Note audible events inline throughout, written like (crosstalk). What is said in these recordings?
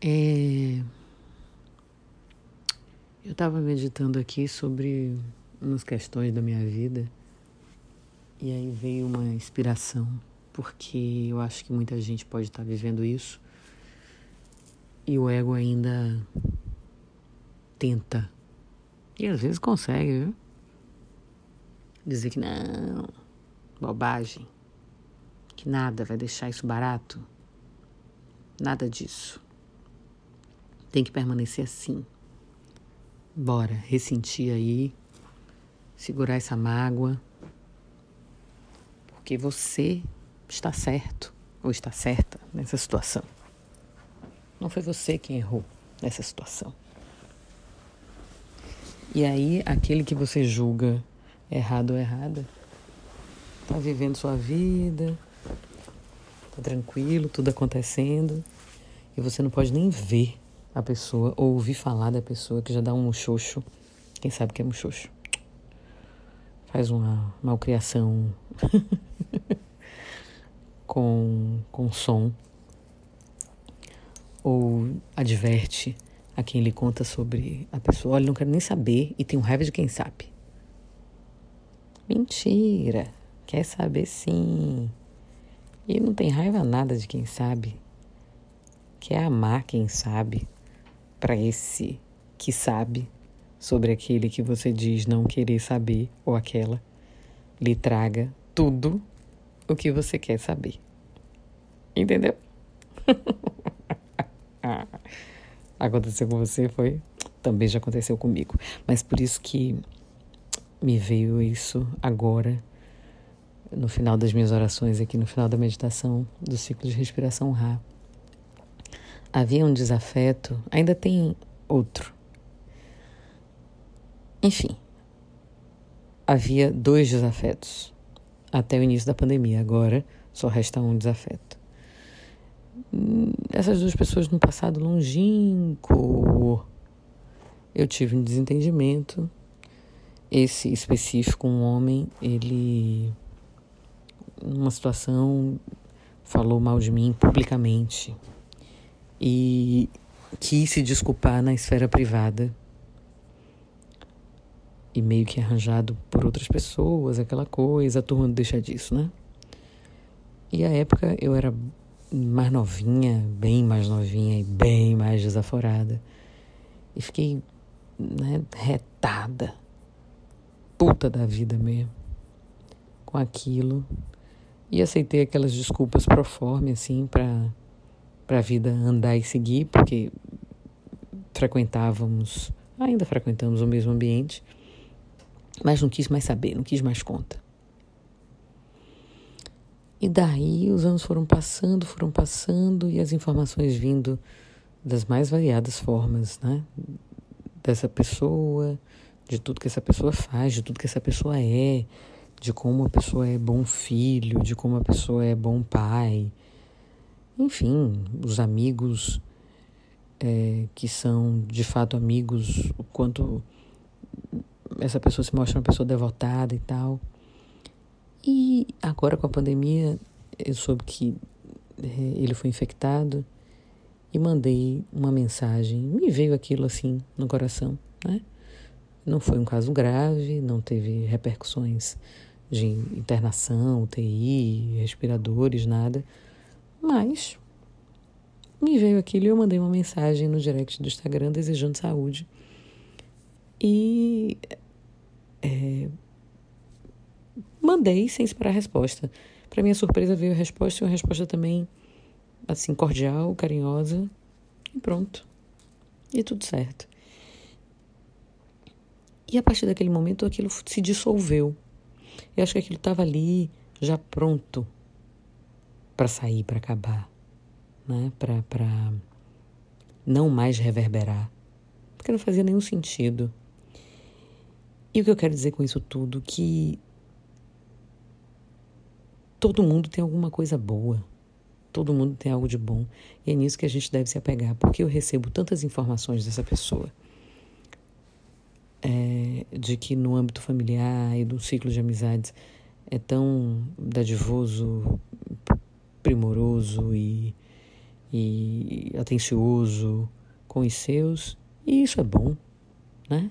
É... Eu estava meditando aqui sobre umas questões da minha vida e aí veio uma inspiração, porque eu acho que muita gente pode estar tá vivendo isso e o ego ainda tenta e às vezes consegue, viu? Dizer que não, bobagem, que nada vai deixar isso barato. Nada disso. Tem que permanecer assim. Bora, ressentir aí, segurar essa mágoa, porque você está certo ou está certa nessa situação. Não foi você quem errou nessa situação. E aí, aquele que você julga errado ou errada, tá vivendo sua vida, tá tranquilo, tudo acontecendo, e você não pode nem ver a pessoa ou ouvir falar da pessoa que já dá um muxoxo. Quem sabe que é muxoxo? Faz uma malcriação (laughs) com, com som ou adverte a quem ele conta sobre a pessoa. Olha, não quero nem saber e tem raiva de quem sabe. Mentira. Quer saber sim. E não tem raiva nada de quem sabe. Quer amar quem sabe para esse que sabe sobre aquele que você diz não querer saber ou aquela lhe traga tudo o que você quer saber. Entendeu? (laughs) aconteceu com você foi também já aconteceu comigo. Mas por isso que me veio isso agora no final das minhas orações aqui no final da meditação do ciclo de respiração Ra. Havia um desafeto, ainda tem outro. Enfim, havia dois desafetos até o início da pandemia. Agora só resta um desafeto essas duas pessoas no passado longínquo, eu tive um desentendimento. Esse específico, um homem, ele, numa situação, falou mal de mim publicamente e quis se desculpar na esfera privada e meio que arranjado por outras pessoas, aquela coisa, a turma não deixa disso, né? E a época eu era mais novinha, bem mais novinha e bem mais desaforada. E fiquei né, retada, puta da vida mesmo, com aquilo. E aceitei aquelas desculpas pro forma, assim, para a vida andar e seguir, porque frequentávamos, ainda frequentamos o mesmo ambiente, mas não quis mais saber, não quis mais conta. E daí os anos foram passando, foram passando e as informações vindo das mais variadas formas, né? Dessa pessoa, de tudo que essa pessoa faz, de tudo que essa pessoa é, de como a pessoa é bom filho, de como a pessoa é bom pai. Enfim, os amigos é, que são de fato amigos, o quanto essa pessoa se mostra uma pessoa devotada e tal. E agora com a pandemia, eu soube que é, ele foi infectado e mandei uma mensagem. Me veio aquilo assim no coração, né? Não foi um caso grave, não teve repercussões de internação, UTI, respiradores, nada. Mas me veio aquilo e eu mandei uma mensagem no direct do Instagram desejando saúde. E é, Mandei sem esperar a resposta. Para minha surpresa veio a resposta e uma resposta também assim cordial, carinhosa e pronto. E tudo certo. E a partir daquele momento aquilo se dissolveu. Eu acho que aquilo estava ali já pronto para sair, para acabar, né? Para não mais reverberar, porque não fazia nenhum sentido. E o que eu quero dizer com isso tudo que Todo mundo tem alguma coisa boa. Todo mundo tem algo de bom. E é nisso que a gente deve se apegar, porque eu recebo tantas informações dessa pessoa. É, de que no âmbito familiar e do ciclo de amizades é tão dadivoso, primoroso e, e atencioso com os seus, e isso é bom, né?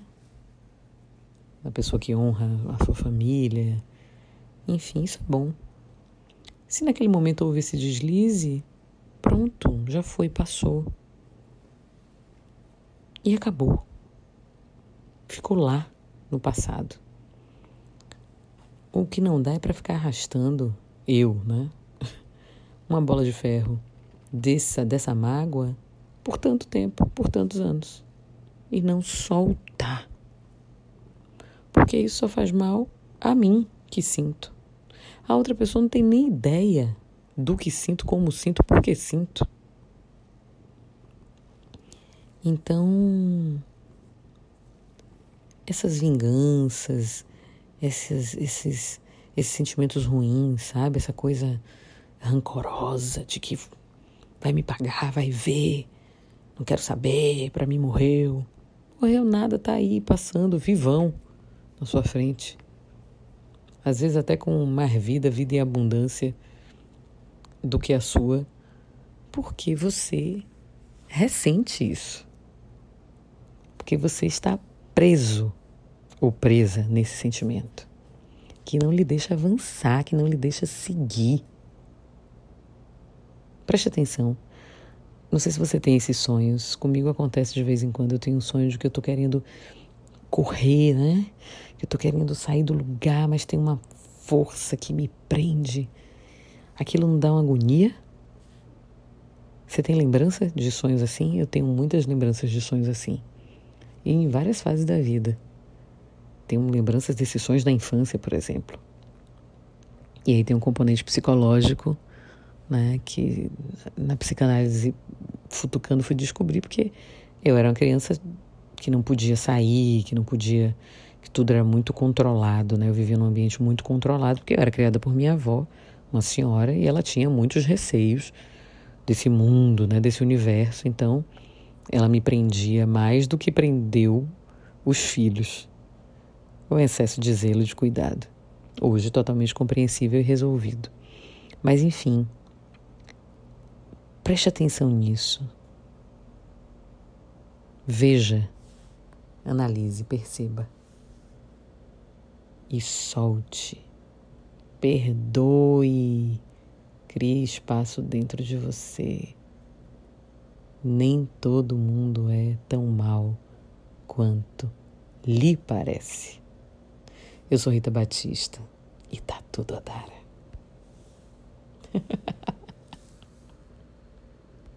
A pessoa que honra a sua família, enfim, isso é bom. Se naquele momento houve esse deslize, pronto, já foi, passou. E acabou. Ficou lá no passado. O que não dá é para ficar arrastando eu, né? Uma bola de ferro dessa, dessa mágoa por tanto tempo, por tantos anos. E não soltar. Porque isso só faz mal a mim que sinto. A outra pessoa não tem nem ideia do que sinto, como sinto, por que sinto. Então, essas vinganças, esses, esses, esses sentimentos ruins, sabe? Essa coisa rancorosa de que vai me pagar, vai ver, não quero saber, para mim morreu. Morreu nada, tá aí passando, vivão na sua frente às vezes até com mais vida, vida em abundância do que a sua, porque você ressente isso. Porque você está preso ou presa nesse sentimento que não lhe deixa avançar, que não lhe deixa seguir. Preste atenção. Não sei se você tem esses sonhos. Comigo acontece de vez em quando. Eu tenho um sonho de que eu estou querendo correr, né? Que eu tô querendo sair do lugar, mas tem uma força que me prende. Aquilo não dá uma agonia? Você tem lembrança de sonhos assim? Eu tenho muitas lembranças de sonhos assim. E em várias fases da vida. Tenho lembranças desses sonhos da infância, por exemplo. E aí tem um componente psicológico, né, que na psicanálise futucando fui descobrir porque eu era uma criança que não podia sair, que não podia, que tudo era muito controlado, né? Eu vivia num ambiente muito controlado, porque eu era criada por minha avó, uma senhora, e ela tinha muitos receios desse mundo, né, desse universo. Então, ela me prendia mais do que prendeu os filhos. O excesso de zelo e de cuidado. Hoje totalmente compreensível e resolvido. Mas enfim, preste atenção nisso. Veja Analise, perceba. E solte. Perdoe. Crie espaço dentro de você. Nem todo mundo é tão mal quanto lhe parece. Eu sou Rita Batista e tá tudo a dar. (laughs)